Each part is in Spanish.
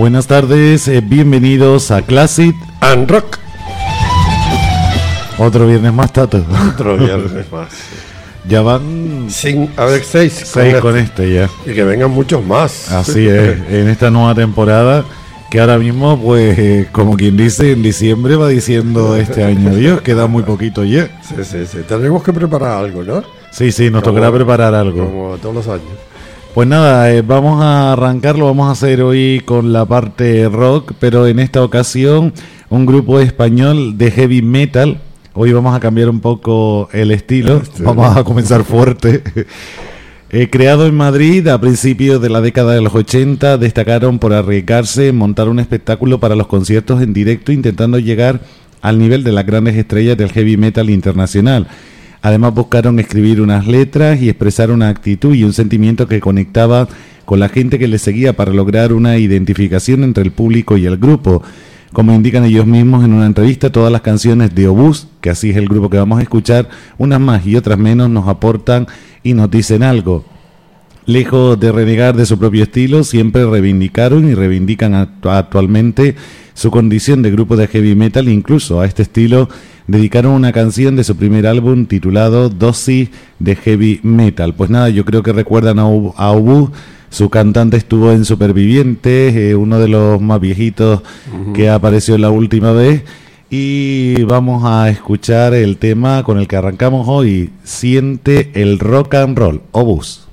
Buenas tardes, eh, bienvenidos a Classic and Rock. Otro viernes más, Tato. Otro viernes más. Ya van Sin, a ver, seis. seis con este ya. Y que vengan muchos más. Así es, en esta nueva temporada que ahora mismo, pues, eh, como quien dice, en diciembre va diciendo este año, Dios, queda muy poquito ya. Sí, sí, sí. Tenemos que preparar algo, ¿no? Sí, sí, nos Como- tocará preparar algo. Como todos los años. Pues nada, eh, vamos a arrancarlo, vamos a hacer hoy con la parte rock, pero en esta ocasión un grupo español de heavy metal. Hoy vamos a cambiar un poco el estilo, Sí. vamos a comenzar fuerte. Eh, creado en Madrid a principios de la década de los 80, destacaron por arriesgarse en montar un espectáculo para los conciertos en directo, intentando llegar al nivel de las grandes estrellas del heavy metal internacional. Además buscaron escribir unas letras y expresar una actitud y un sentimiento que conectaba con la gente que les seguía para lograr una identificación entre el público y el grupo. Como indican ellos mismos en una entrevista, todas las canciones de Obús, que así es el grupo que vamos a escuchar, unas más y otras menos, nos aportan y nos dicen algo. Lejos de renegar de su propio estilo, siempre reivindicaron y reivindican actu- actualmente su condición de grupo de heavy metal. Incluso a este estilo dedicaron una canción de su primer álbum titulado Dosis de Heavy Metal. Pues nada, yo creo que recuerdan a, Ob- a Obús. Su cantante estuvo en Supervivientes, eh, uno de los más viejitos que apareció la última vez. Y vamos a escuchar el tema con el que arrancamos hoy, Siente el rock and roll, Obús.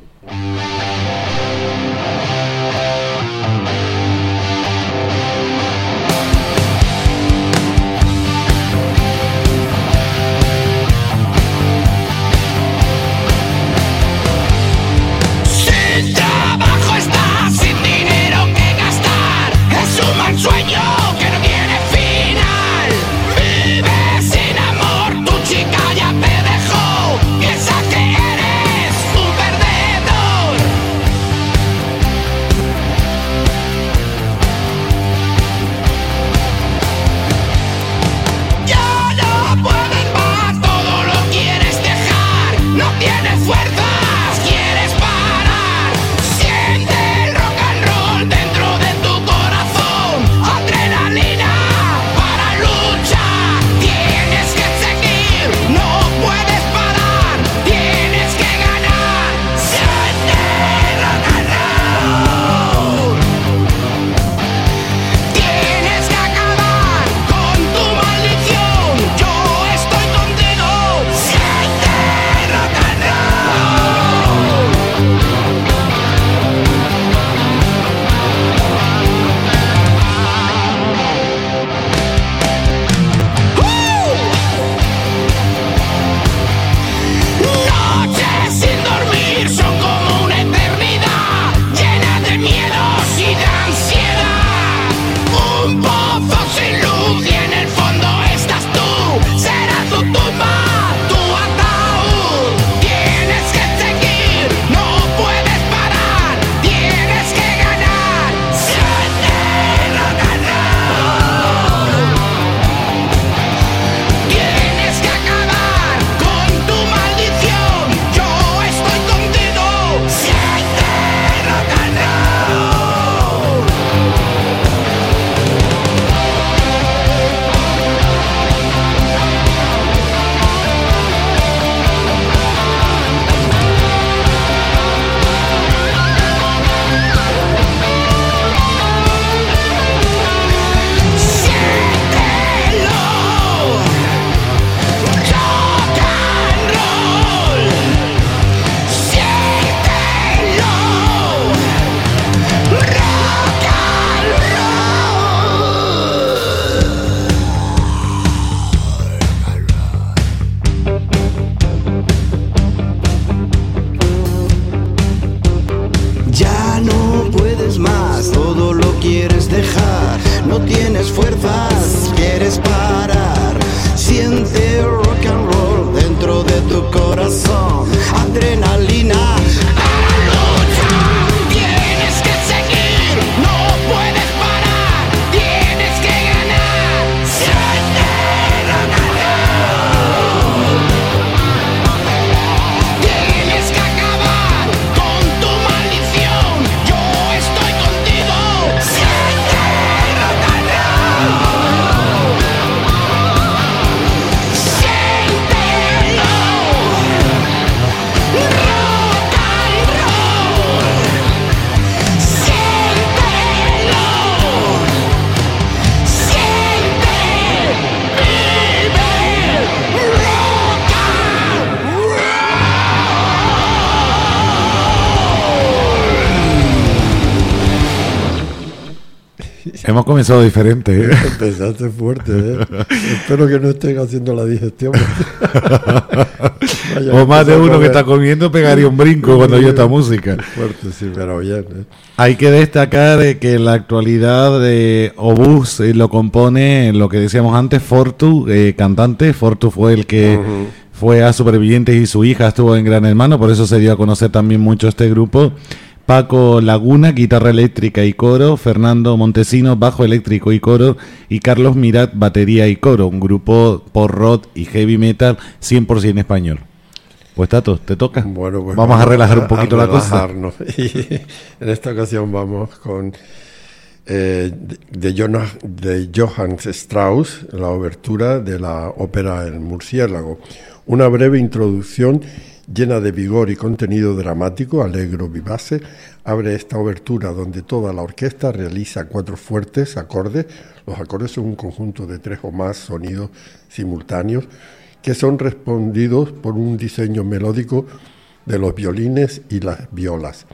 Comenzado diferente, ¿eh? Empezaste fuerte, ¿eh? Espero que no estén haciendo la digestión. O más de uno que está comiendo pegaría un brinco cuando oye esta música. Fuerte, sí, pero bien, ¿eh? Hay que destacar eh, que en la actualidad de Obús eh, lo compone lo que decíamos antes, Fortu, eh, cantante. Fortu fue el que fue a Supervivientes y su hija estuvo en Gran Hermano, por eso se dio a conocer también mucho este grupo. Paco Laguna, guitarra eléctrica y coro, Fernando Montesino, bajo eléctrico y coro, y Carlos Mirat, batería y coro, un grupo por rock y heavy metal 100% español. Pues Tato, te toca. Bueno, pues vamos, a relajar un poquito a la cosa. Y en esta ocasión vamos con eh, de, Jonas- de Johann Strauss, la obertura de la ópera El Murciélago. Una breve introducción llena de vigor y contenido dramático, alegro, vivace, abre esta obertura donde toda la orquesta realiza cuatro fuertes acordes. Los acordes son un conjunto de tres o más sonidos simultáneos que son respondidos por un diseño melódico de los violines y las violas.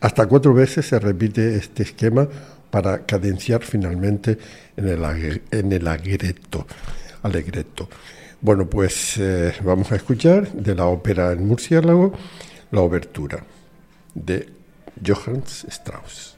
Hasta cuatro veces se repite este esquema para cadenciar finalmente en el, en el agreto. Bueno, pues eh, vamos a escuchar de la ópera El Murciélago la obertura de Johann Strauss.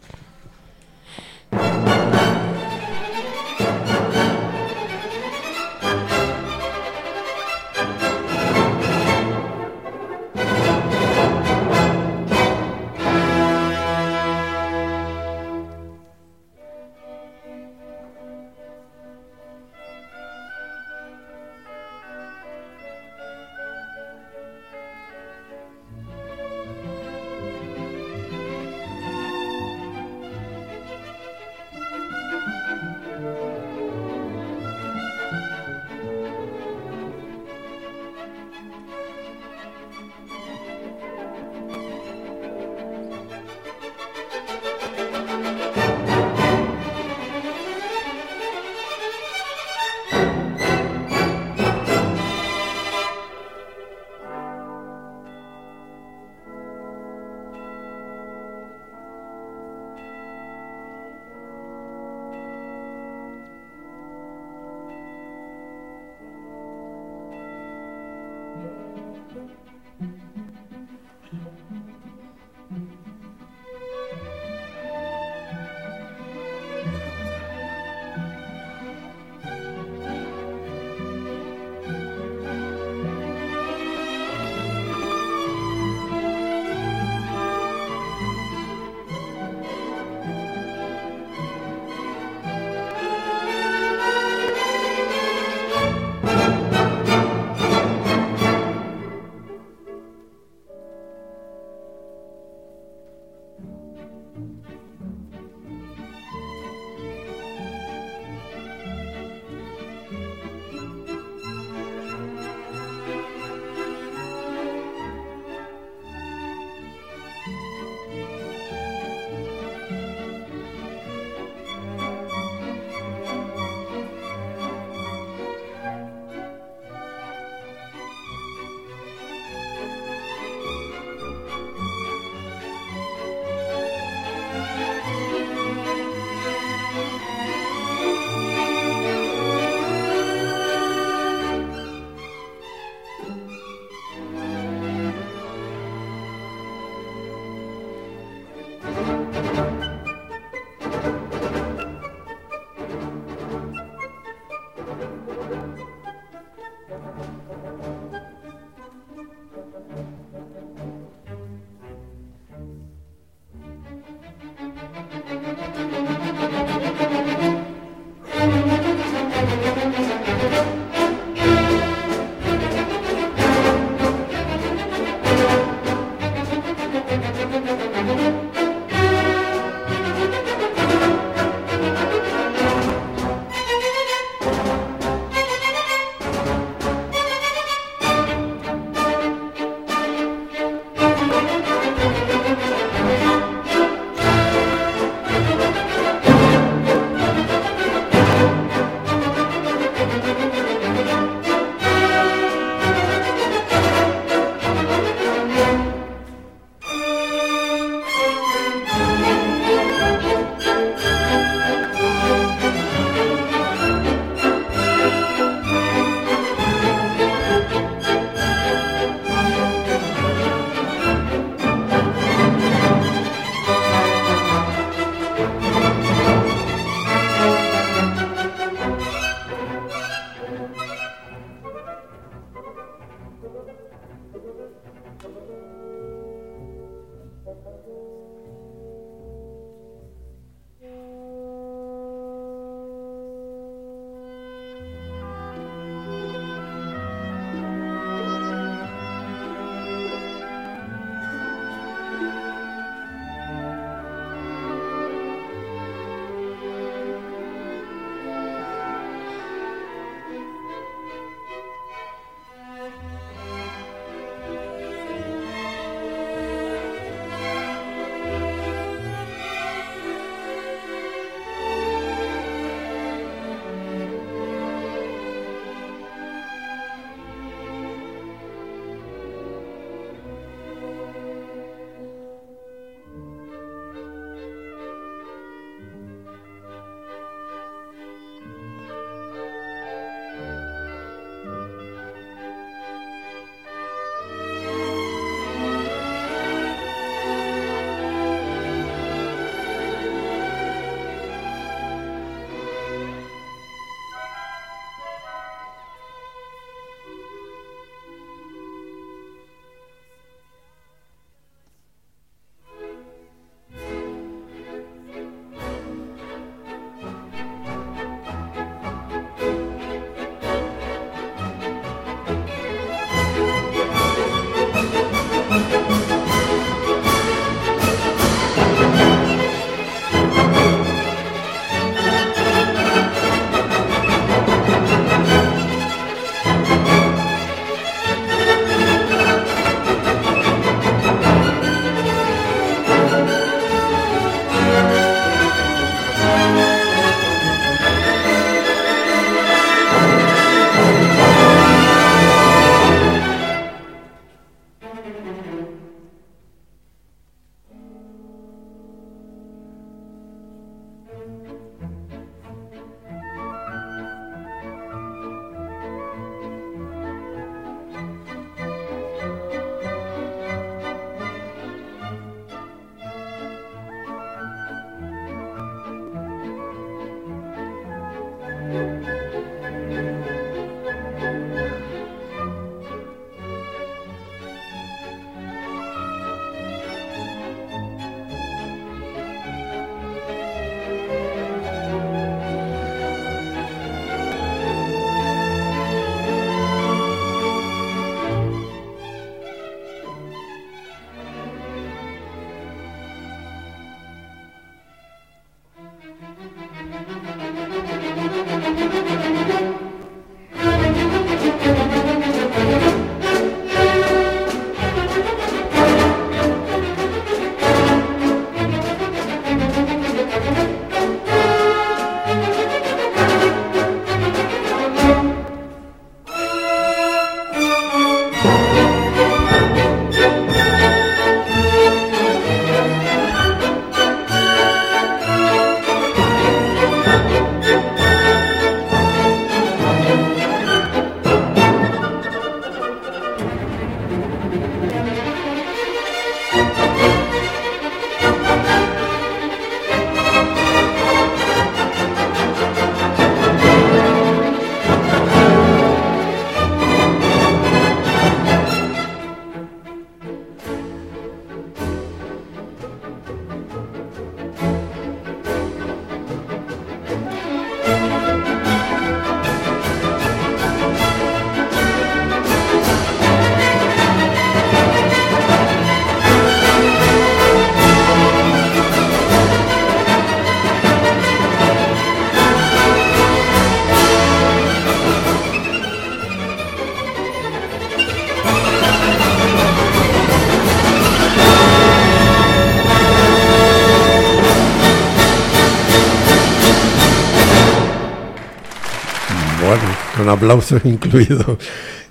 Con aplausos incluidos.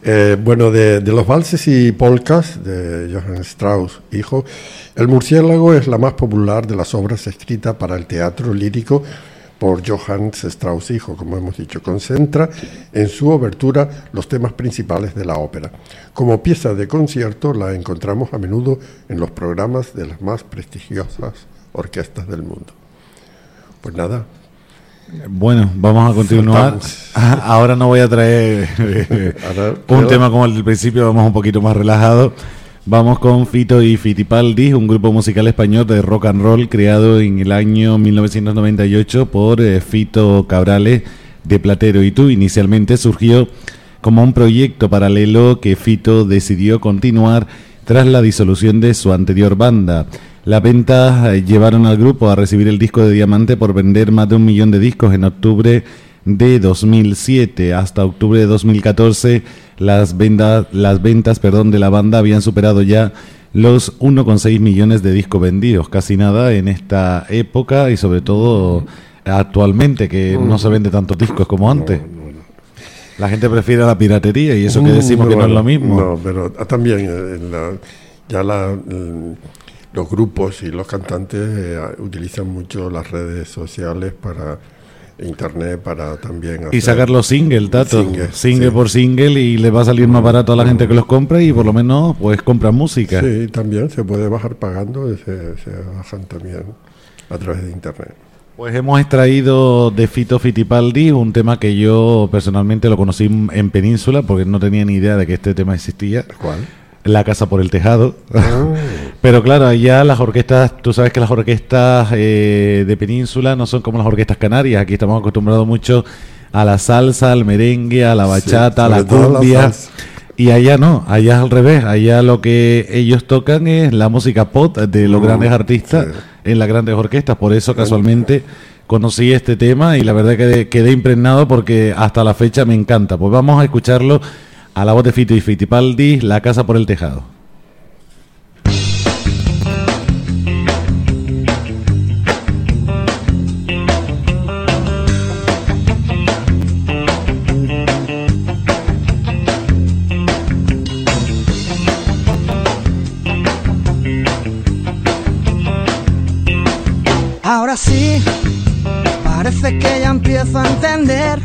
Eh, bueno, de, de los valses y polkas de Johann Strauss, hijo, El murciélago es la más popular de las obras escritas para el teatro lírico por Johann Strauss, hijo, como hemos dicho. Concentra en su obertura los temas principales de la ópera. Como pieza de concierto la encontramos a menudo en los programas de las más prestigiosas orquestas del mundo. Pues nada, Bueno, vamos a continuar. Soltamos. Ahora no voy a traer eh, Ahora, un tema como el del principio, vamos un poquito más relajado. Vamos con Fito y Fitipaldi, un grupo musical español de rock and roll creado en el año 1998 por eh, Fito Cabrales de Platero y tú. Inicialmente surgió como un proyecto paralelo que Fito decidió continuar tras la disolución de su anterior banda. Las ventas eh, llevaron al grupo a recibir el disco de diamante por vender más de un millón de discos en octubre de 2007 hasta octubre de 2014 las ventas las ventas perdón de la banda habían superado ya los 1,6 millones de discos vendidos. Casi nada en esta época y sobre todo actualmente que no se vende tantos discos como antes. La gente prefiere la piratería y eso que decimos Mm, que no es lo mismo. No, pero ah, también eh, en la- ya la, mm, los grupos y los cantantes eh, utilizan mucho las redes sociales para internet para también y sacar los singles, Tato. Single, Single sí. por single y le va a salir más barato a la gente que los compra y por lo menos pues compra música. Sí, también se puede bajar pagando se bajan también a través de internet. Pues hemos extraído de Fito Fitipaldi un tema que yo personalmente lo conocí en Península porque no tenía ni idea de que este tema existía. ¿Cuál? La casa por el tejado. Ah, Pero claro, allá las orquestas, tú sabes que las orquestas eh, de Península no son como las orquestas canarias. Aquí estamos acostumbrados mucho a la salsa, al merengue, a la bachata, a la cumbia. y allá no, allá es al revés. Allá lo que ellos tocan es la música pop de los Mm, grandes artistas sí. en las grandes orquestas. Por eso casualmente conocí este tema y la verdad que quedé impregnado porque hasta la fecha me encanta. Pues vamos a escucharlo a la voz de Fito y Fitipaldi, La casa por el tejado. Ahora sí, parece que ya empiezo a entender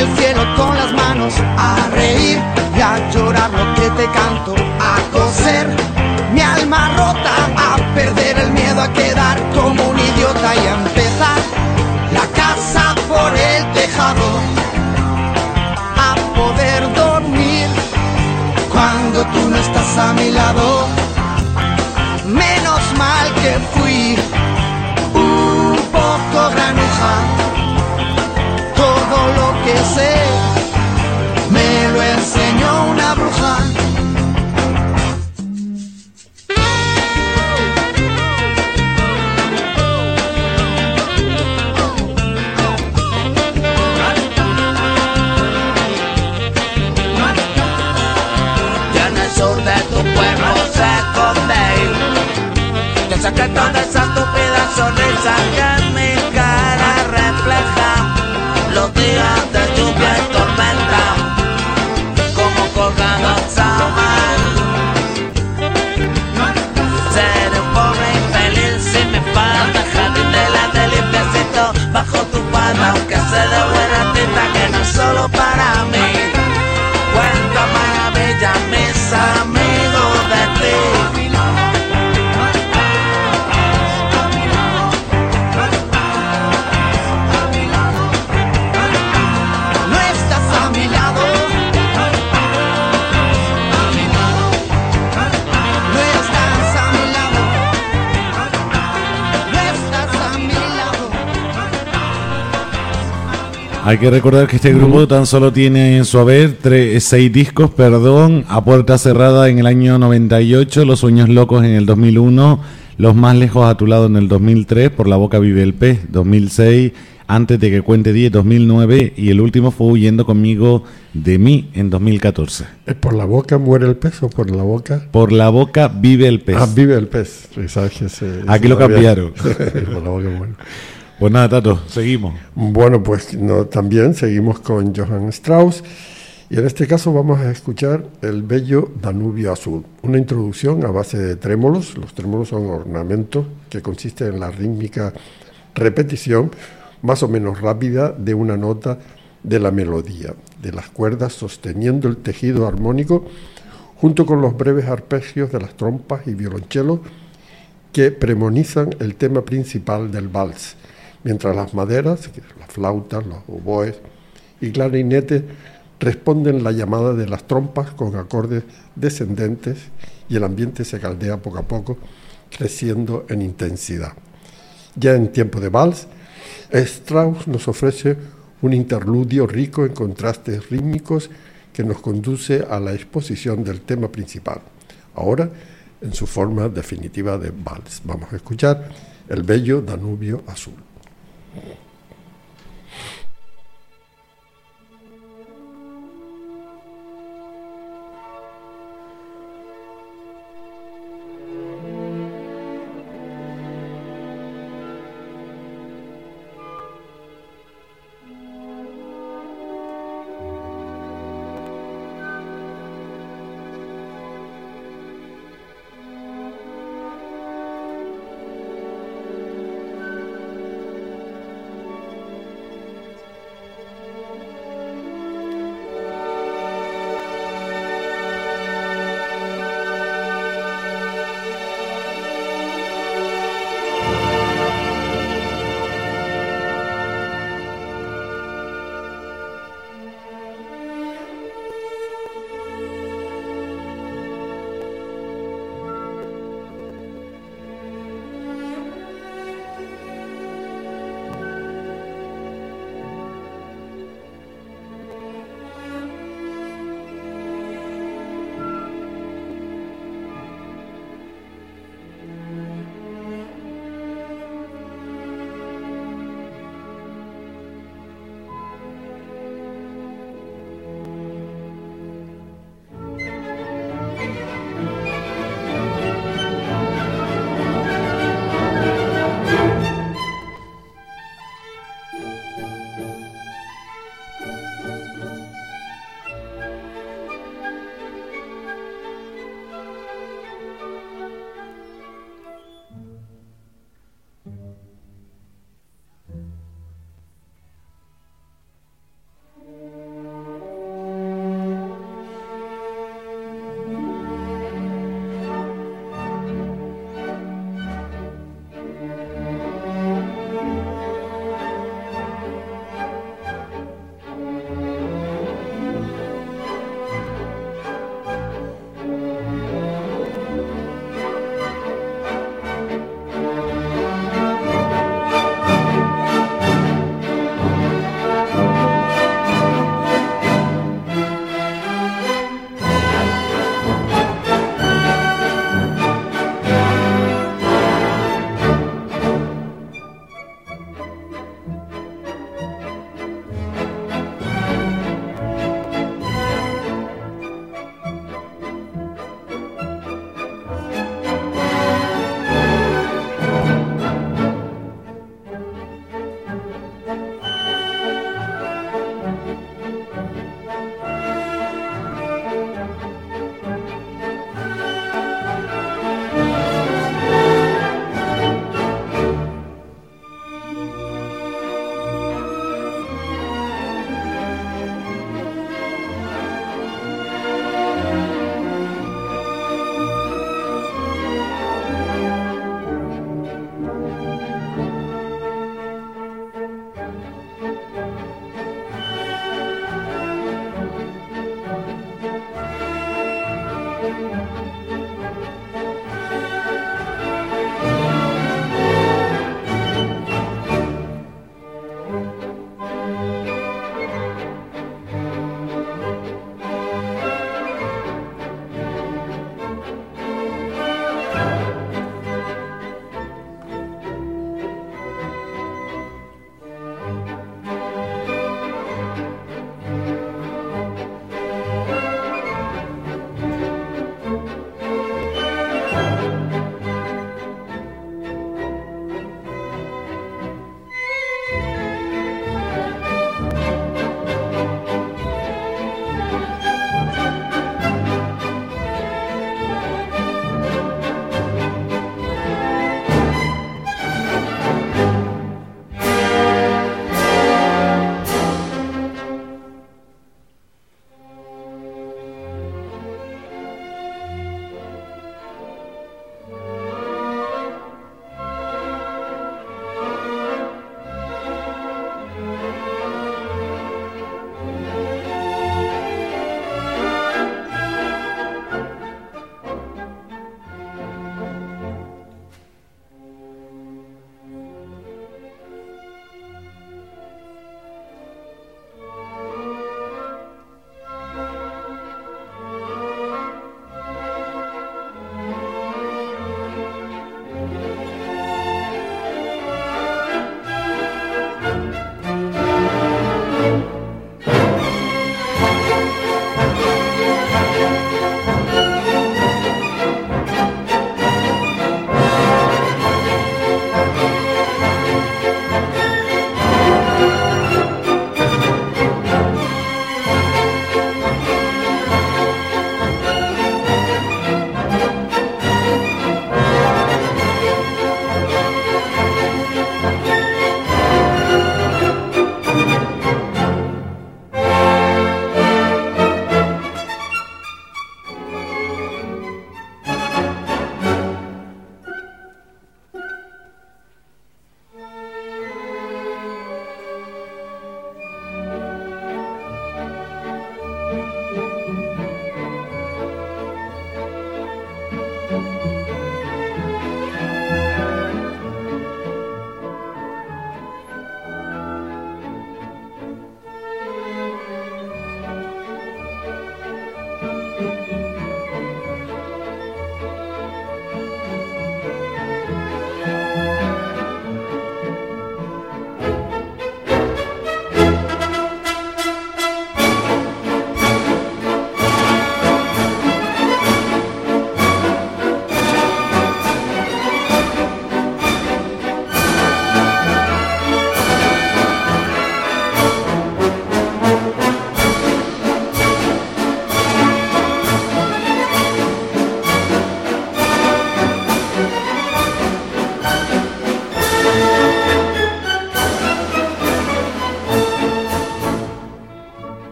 el cielo con las manos, a reír y a llorar lo que te canto, a coser mi alma rota, a perder el miedo a quedar como un idiota y a empezar la casa por el tejado, a poder dormir cuando tú no estás a mi lado. Menos mal que fui un poco granuja. Me lo enseñó una bruja. Ya en el sur de tu pueblo se esconde. Yo sé que toda esa estúpida sonrisa que en mi cara refleja sé de buena tinta que no es solo para mí. Cuánta maravilla mis amigos Hay que recordar que este grupo tan solo tiene en su haber tres, seis discos, perdón, a puerta cerrada en el año 98, Los Sueños Locos en el 2001, Los Más Lejos a tu lado en el 2003, Por la Boca Vive el Pez 2006, Antes de que cuente 10 2009 y el último fue Huyendo conmigo de mí en 2014. ¿Es por la boca muere el pez o por la boca? Por la Boca Vive el Pez. Ah, vive el pez. Aquí lo cambiaron. por la boca muere. Pues nada, Tato, seguimos. Bueno, pues también seguimos con Johann Strauss y en este caso vamos a escuchar el bello Danubio Azul, una introducción a base de trémolos. Los trémolos son ornamentos que consisten en la rítmica repetición más o menos rápida de una nota de la melodía, de las cuerdas sosteniendo el tejido armónico junto con los breves arpegios de las trompas y violonchelos que premonizan el tema principal del vals, mientras las maderas, las flautas, los oboes y clarinetes responden la llamada de las trompas con acordes descendentes y el ambiente se caldea poco a poco, creciendo en intensidad. Ya en tiempo de vals, Strauss nos ofrece un interludio rico en contrastes rítmicos que nos conduce a la exposición del tema principal. Ahora, en su forma definitiva de vals. Vamos a escuchar el bello Danubio Azul. Yeah.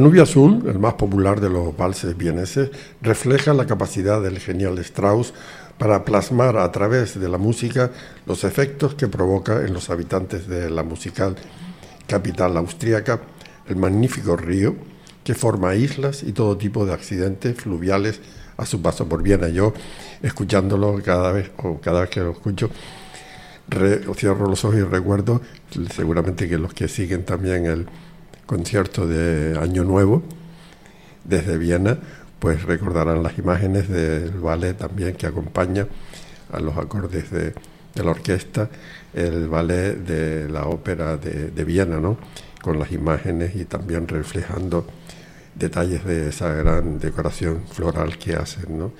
Danubio Azul, el más popular de los valses vieneses, refleja la capacidad del genial Strauss para plasmar a través de la música los efectos que provoca en los habitantes de la musical capital austríaca el magnífico río que forma islas y todo tipo de accidentes fluviales a su paso por Viena. Yo, escuchándolo cada vez, o cada vez que lo escucho, cierro los ojos y recuerdo, seguramente que los que siguen también el concierto de Año Nuevo desde Viena, pues recordarán las imágenes del ballet también que acompaña a los acordes de, de la orquesta, el ballet de la ópera de, de Viena, ¿no? Con las imágenes y también reflejando detalles de esa gran decoración floral que hacen, ¿no?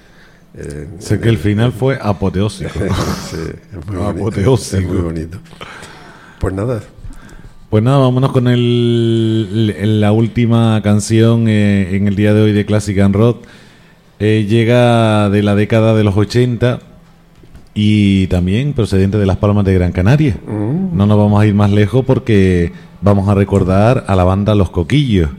Eh, Sé que el final fue apoteósico. sí, es muy bonito. Apoteósico. Es muy bonito. Pues nada, Pues nada, vámonos con el, el- la última canción eh, en el día de hoy de Classic and Rock. Eh, llega de la década de los 80 y también procedente de Las Palmas de Gran Canaria. No nos vamos a ir más lejos porque vamos a recordar a la banda Los Coquillos.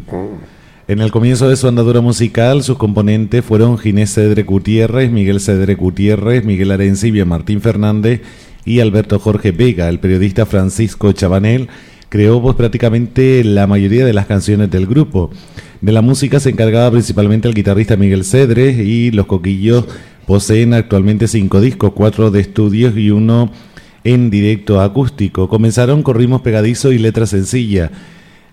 En el comienzo de su andadura musical, sus componentes fueron Ginés Cedre Gutiérrez, Miguel Cedre Gutiérrez, Miguel Arencibia, Martín Fernández y Alberto Jorge Vega. El periodista Francisco Chabanel creó pues, prácticamente la mayoría de las canciones del grupo. De la música se encargaba principalmente el guitarrista Miguel Cedre y los Coquillos poseen actualmente cinco discos, cuatro de estudios y uno en directo acústico. Comenzaron con ritmos pegadizos y letras sencillas.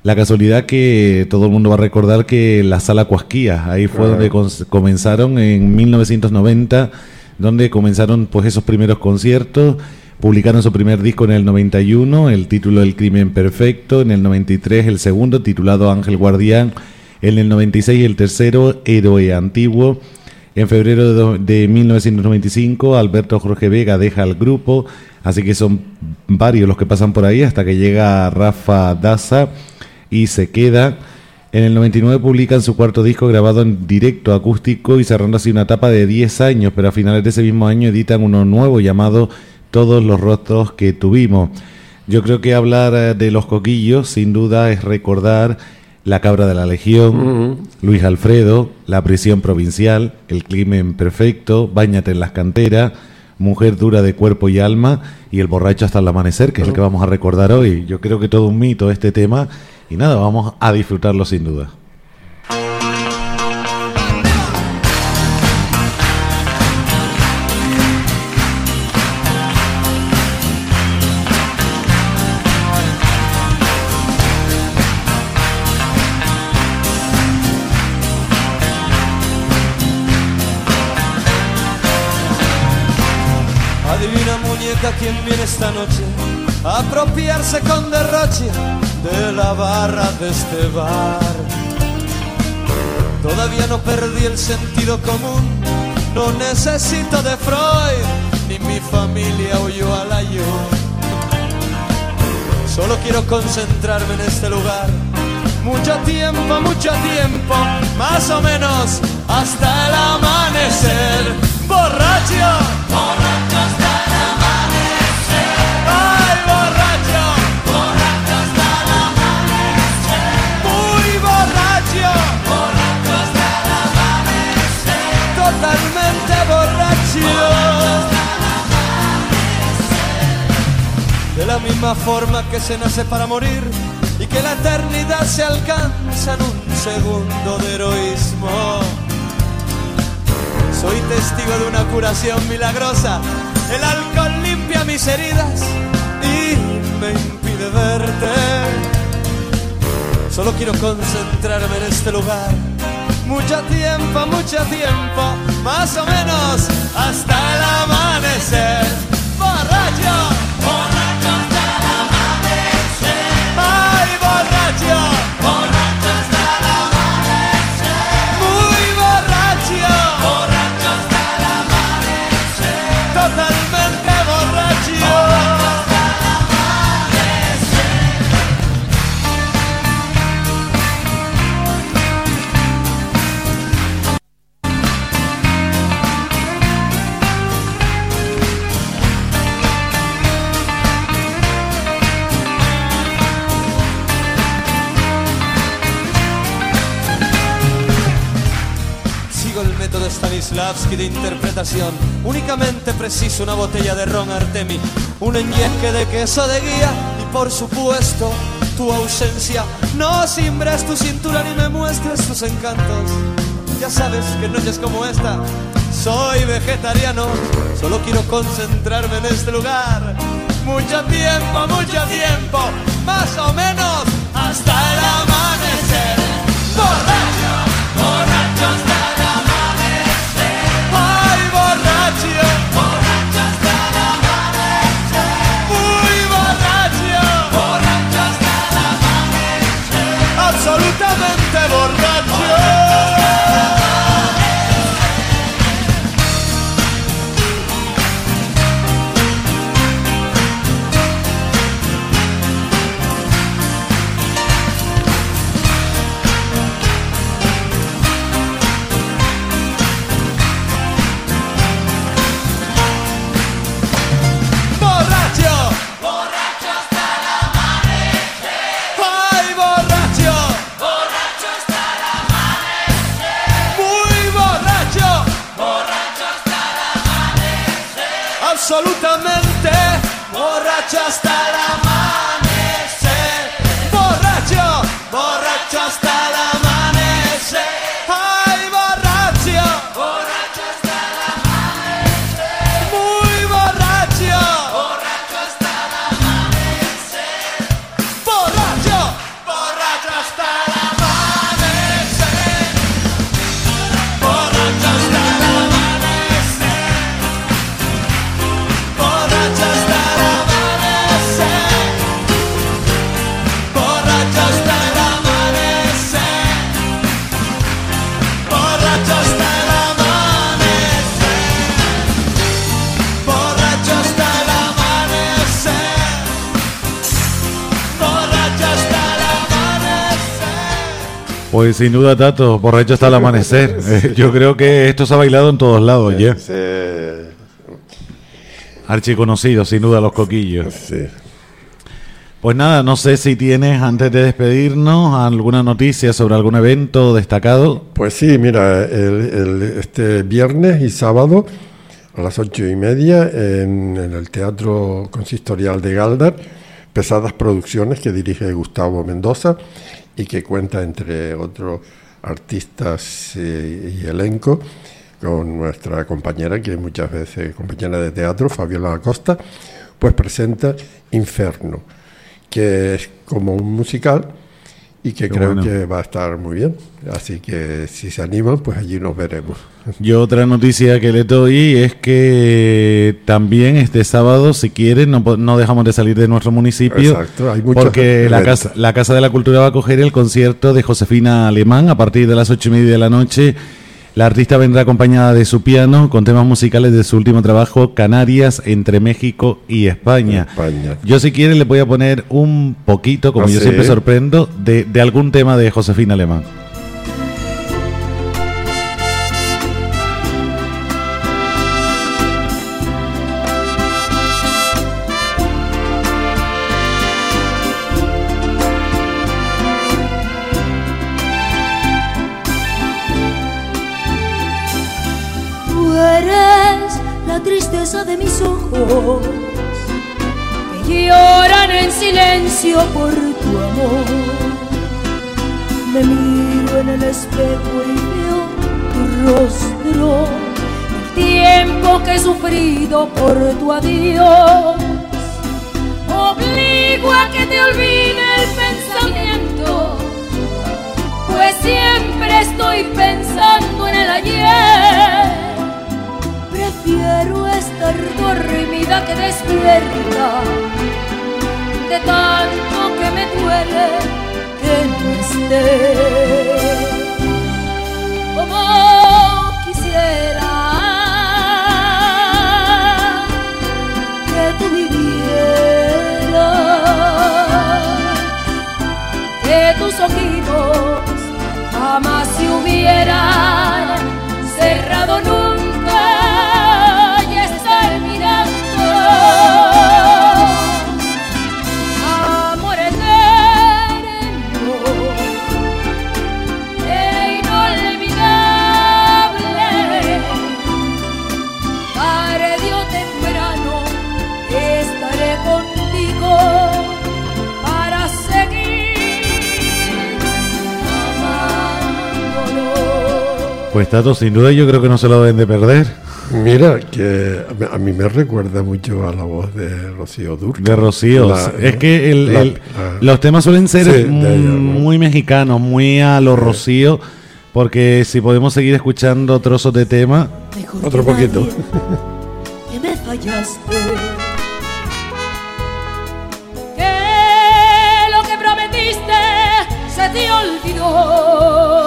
La casualidad que todo el mundo va a recordar que la sala Cuasquía, ahí fue donde comenzaron en 1990, donde comenzaron pues esos primeros conciertos, publicaron su primer disco en el 91, el título El crimen perfecto, en el 93 el segundo titulado Ángel Guardián, en el 96 el tercero Héroe Antiguo, en febrero de, do- de 1995, Alberto Jorge Vega deja el grupo, así que son varios los que pasan por ahí hasta que llega Rafa Daza y se queda. En el 99 publican su cuarto disco grabado en directo acústico y cerrando así una etapa de 10 años, pero a finales de ese mismo año editan uno nuevo llamado Todos los rostros que tuvimos. Yo creo que hablar eh, de los coquillos sin duda es recordar La cabra de la legión, Luis Alfredo, La prisión provincial, El crimen perfecto, Báñate en las canteras, Mujer dura de cuerpo y alma y El borracho hasta el amanecer, que es el que vamos a recordar hoy. Yo creo que todo un mito este tema y nada, vamos a disfrutarlo sin duda. Esta noche apropiarse con derroche de la barra de este bar. Todavía no perdí el sentido común, no necesito de Freud, ni mi familia huyó a la yo. Solo quiero concentrarme en este lugar. Mucho tiempo, mucho tiempo, más o menos hasta el amanecer. Borracho, borracho De la misma forma que se nace para morir y que la eternidad se alcanza en un segundo de heroísmo. Soy testigo de una curación milagrosa. El alcohol limpia mis heridas y me impide verte. Solo quiero concentrarme en este lugar. Mucho tiempo, mucho tiempo, más o menos hasta el amanecer. Borracho, Stanislavski de interpretación. Únicamente preciso una botella de ron Artemi, un enyesque de queso de guía y por supuesto tu ausencia. No simbres tu cintura ni me muestres tus encantos. Ya sabes que noches como esta soy vegetariano, solo quiero concentrarme en este lugar. Mucho tiempo, mucho tiempo, más o menos hasta el amanecer. Borracho, borracho hasta Pues sin duda, Tato, borracho hasta el amanecer. Eh, Yo creo que esto se ha bailado en todos lados ya. Sí, Archiconocido, sin duda, los coquillos. sí. Pues nada, no sé si tienes, antes de despedirnos, alguna noticia sobre algún evento destacado. Pues sí, mira, el- el- este viernes y sábado a las ocho y media en, en el Teatro Consistorial de Galdar, pesadas producciones que dirige Gustavo Mendoza y que cuenta entre otros artistas eh, y elenco con nuestra compañera, que muchas veces compañera de teatro, Fabiola Acosta, pues presenta Inferno, que es como un musical y que Qué creo bueno. que va a estar muy bien. Así que si se animan, pues allí nos veremos. Yo otra noticia que le doy es que también este sábado, si quieren, no, no dejamos de salir de nuestro municipio. Exacto, hay porque la casa, la Casa de la Cultura va a coger el concierto de Josefina Alemán a partir de las ocho y media de la noche. La artista vendrá acompañada de su piano con temas musicales de su último trabajo, Canarias, entre México y España. España. Yo si quieren le voy a poner un poquito, como ¿Ah, yo sí? siempre sorprendo, de, de algún tema de Josefina Alemán. Por tu amor. Me miro en el espejo y veo tu rostro, el tiempo que he sufrido por tu adiós. Obligo a que te olvide el pensamiento pues siempre estoy pensando en el ayer. Prefiero estar dormida que despierta, de tanto que me duele que no esté. Como quisiera que tú vivieras que tus ojitos jamás se hubieran Tato, sin duda yo creo que no se lo deben de perder. Mira, que a mí- me recuerda mucho a la voz de Rocío Durcal. De Rocío. La- es que el- la- el- la- los temas suelen ser Sí, de ella, ¿no? muy mexicanos, muy a lo Rocío, porque si podemos seguir escuchando trozos de tema, Otro poquito. Que me fallaste. Que lo que prometiste se te olvidó.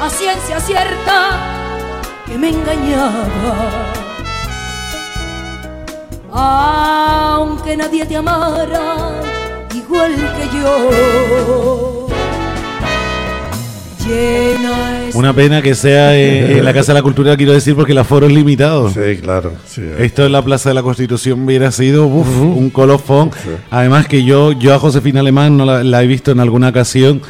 A ciencia cierta que me engañaba. Aunque nadie te amara igual que yo. Una pena que sea en, en la Casa de la Cultura, quiero decir, porque el aforo es limitado. Sí, claro. Sí, Esto en la Plaza de la Constitución hubiera sido uf, un colofón. Además que yo, yo a Josefina Alemán no la, la he visto en alguna ocasión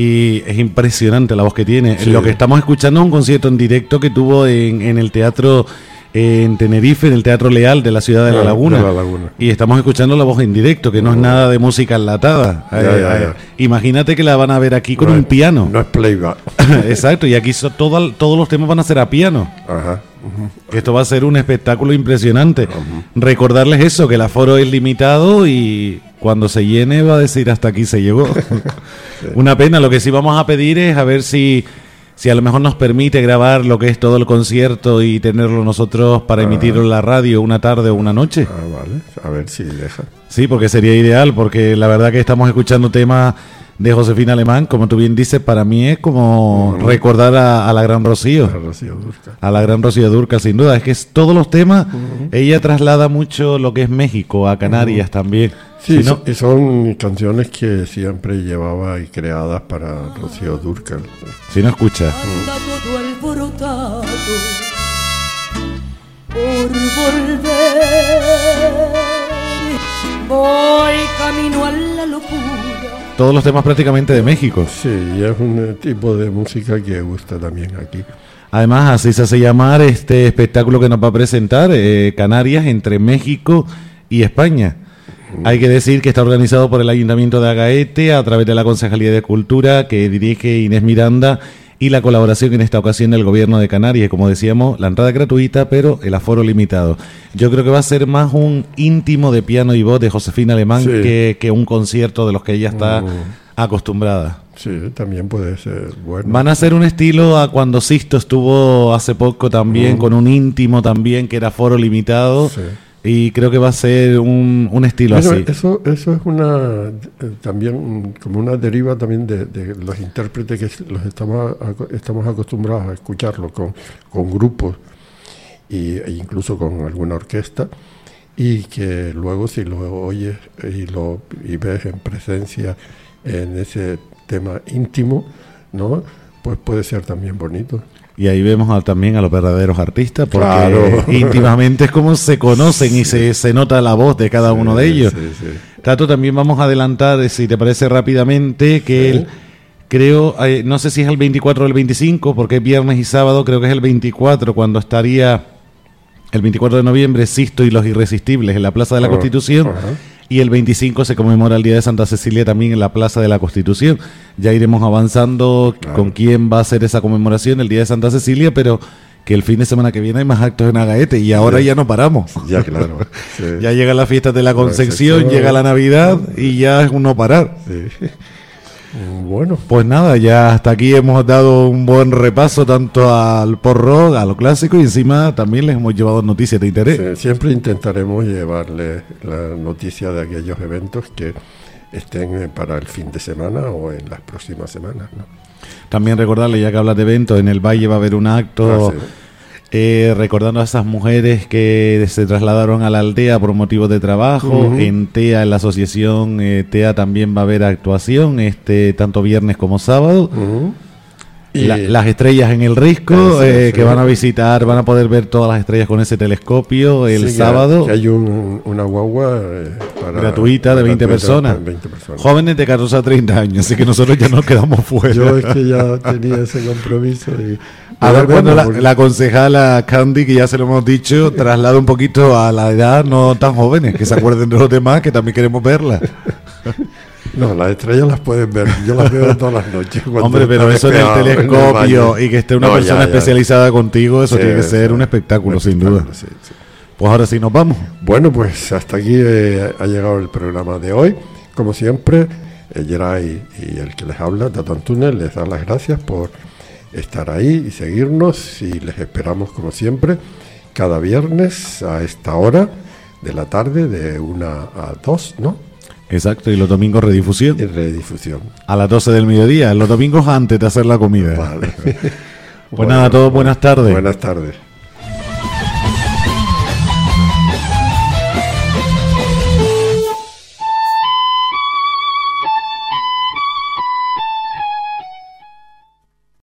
y es impresionante la voz que tiene. Sí. Lo que estamos escuchando es un concierto en directo que tuvo en, en el teatro en Tenerife, en el Teatro Leal de la ciudad de La Ah, Laguna. de La Laguna. Y estamos escuchando la voz en directo, que no es nada de música enlatada. Ya, Eh, ya, eh, ya. Imagínate que la van a ver aquí con No un es- piano. No es playback. Exacto, y aquí so- todo- todos los temas van a ser a piano. Ajá. Esto va a ser un espectáculo impresionante. Recordarles eso, que el aforo es limitado y cuando se llene va a decir hasta aquí se llegó. Una pena, lo que sí vamos a pedir es a ver si, si a lo mejor nos permite grabar lo que es todo el concierto y tenerlo nosotros para emitirlo en la radio una tarde o una noche. Ah, vale. A ver si deja. Sí, porque sería ideal, porque la verdad que estamos escuchando temas de Josefina Alemán, como tú bien dices, para mí es como recordar a, a la gran Rocío. A Rocío Durcal. A la gran Rocío Durcal, sin duda. Es que es, todos los temas, ella traslada mucho lo que es México, a Canarias también. Sí, Si no- so- y son canciones que siempre llevaba y creadas para Rocío Durcal. si no escucha. anda todo alborotado por volver. Voy camino a la locura. Todos los temas prácticamente de México. Sí, y es un eh, tipo de música que gusta también aquí. Además, así se hace llamar este espectáculo que nos va a presentar eh, Canarias entre México y España. Hay que decir que está organizado por el Ayuntamiento de Agaete a través de la Concejalía de Cultura que dirige Inés Miranda y la colaboración en esta ocasión del Gobierno de Canarias. Como decíamos, la entrada gratuita, pero el aforo limitado. Yo creo que va a ser más un íntimo de piano y voz de Josefina Alemán Sí. que, que un concierto de los que ella está Mm. acostumbrada. Sí, también puede ser bueno. Van a hacer un estilo a cuando Sisto estuvo hace poco también, con un íntimo también, que era foro limitado. Sí. Y creo que va a ser un, un estilo Bueno, así. eso, eso es una eh, también como una deriva también de, de los intérpretes que los estamos estamos acostumbrados a escucharlo con, con grupos y, e incluso con alguna orquesta y que luego si lo oyes y lo y ves en presencia en ese tema íntimo, ¿no? Pues puede ser también bonito. Y ahí vemos a- también a los verdaderos artistas, porque Claro. íntimamente es como se conocen y se, se nota la voz de cada uno de ellos. Sí. Tato, también vamos a adelantar, eh, si te parece rápidamente, que el, creo, eh, no sé si es el 24 o el 25, porque es viernes y sábado, creo que es el 24, cuando estaría el 24 de noviembre, Sisto y los Irresistibles en la Plaza de la Ah, Constitución. Y el 25 se conmemora el Día de Santa Cecilia también en la Plaza de la Constitución. Ya iremos avanzando con quién va a ser esa conmemoración el Día de Santa Cecilia, pero que el fin de semana que viene hay más actos en Agaete y ahora ya no paramos. Ya claro. sí. Ya llegan las fiestas de la Concepción, llega la Navidad y ya es un no parar. Sí. Bueno, Pues nada, ya hasta aquí hemos dado un buen repaso tanto al pop rock, a lo clásico y encima también les hemos llevado noticias de interés. Sí, siempre intentaremos llevarle la noticia de aquellos eventos que estén eh, para el fin de semana o en las próximas semanas. ¿no? También recordarle, ya que hablas de eventos, en el Valle va a haber un acto Ah, sí. Eh, recordando a esas mujeres que se trasladaron a la aldea por motivos de trabajo. En TEA, en la asociación eh, TEA también va a haber actuación, este tanto viernes como sábado. La- las estrellas en el Risco, Ah, sí, eh, sí. que van a visitar, van a poder ver todas las estrellas con ese telescopio el sí, sábado. que hay un- una guagua eh, para- gratuita de 20 gratuita personas. para 20 personas. Jóvenes de 14 a 30 años, así que nosotros ya nos quedamos fuera. Yo es que ya tenía ese compromiso. Y, A ver bueno, la, la concejala Candy, que ya se lo hemos dicho, traslada un poquito a la edad no tan jóvenes, que se acuerden de los demás, que también queremos verla. No, las estrellas las puedes ver. Yo las veo todas las noches. Hombre, pero eso en el despejadas en el telescopio y que esté una No, persona ya. especializada contigo, eso Sí, tiene que ser sí. un espectáculo, Un sin duda. espectáculo, sí, sí. Pues ahora sí nos vamos. Bueno, pues hasta aquí eh, ha llegado el programa de hoy. Como siempre, eh, Geray y el que les habla, Tato Antunes, les da las gracias por estar ahí y seguirnos y les esperamos como siempre cada viernes a esta hora de la tarde de una a dos, ¿no? Exacto, y los domingos redifusión. En redifusión. A las 12 del mediodía, los domingos antes de hacer la comida. Vale. Pues nada, a todos buenas tardes. Buenas tardes.